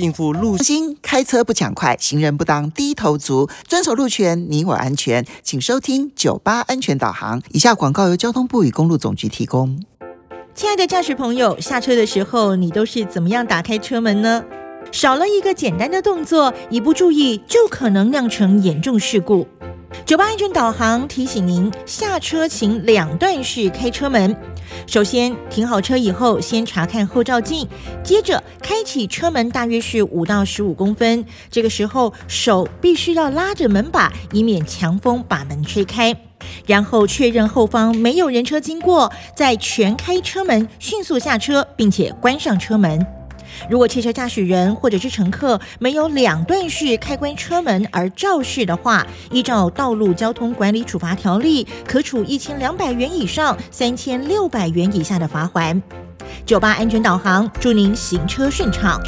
应付路心开车不抢快，行人不当低头族，遵守路权，你我安全。请收听九八安全导航。以下广告由交通部与公路总局提供。亲爱的驾驶朋友，下车的时候你都是怎么样打开车门呢？少了一个简单的动作，一不注意就可能酿成严重事故。九八安全导航提醒您，下车请两段式开车门。首先停好车以后，先查看后照镜，接着开启车门，大约是五到十五公分。这个时候手必须要拉着门把，以免强风把门吹开。然后确认后方没有人车经过，再全开车门，迅速下车，并且关上车门。如果汽车驾驶人或者是乘客没有两段式开关车门而肇事的话，依照《道路交通管理处罚条例》，可处一千两百元以上三千六百元以下的罚款。酒吧安全导航，祝您行车顺畅。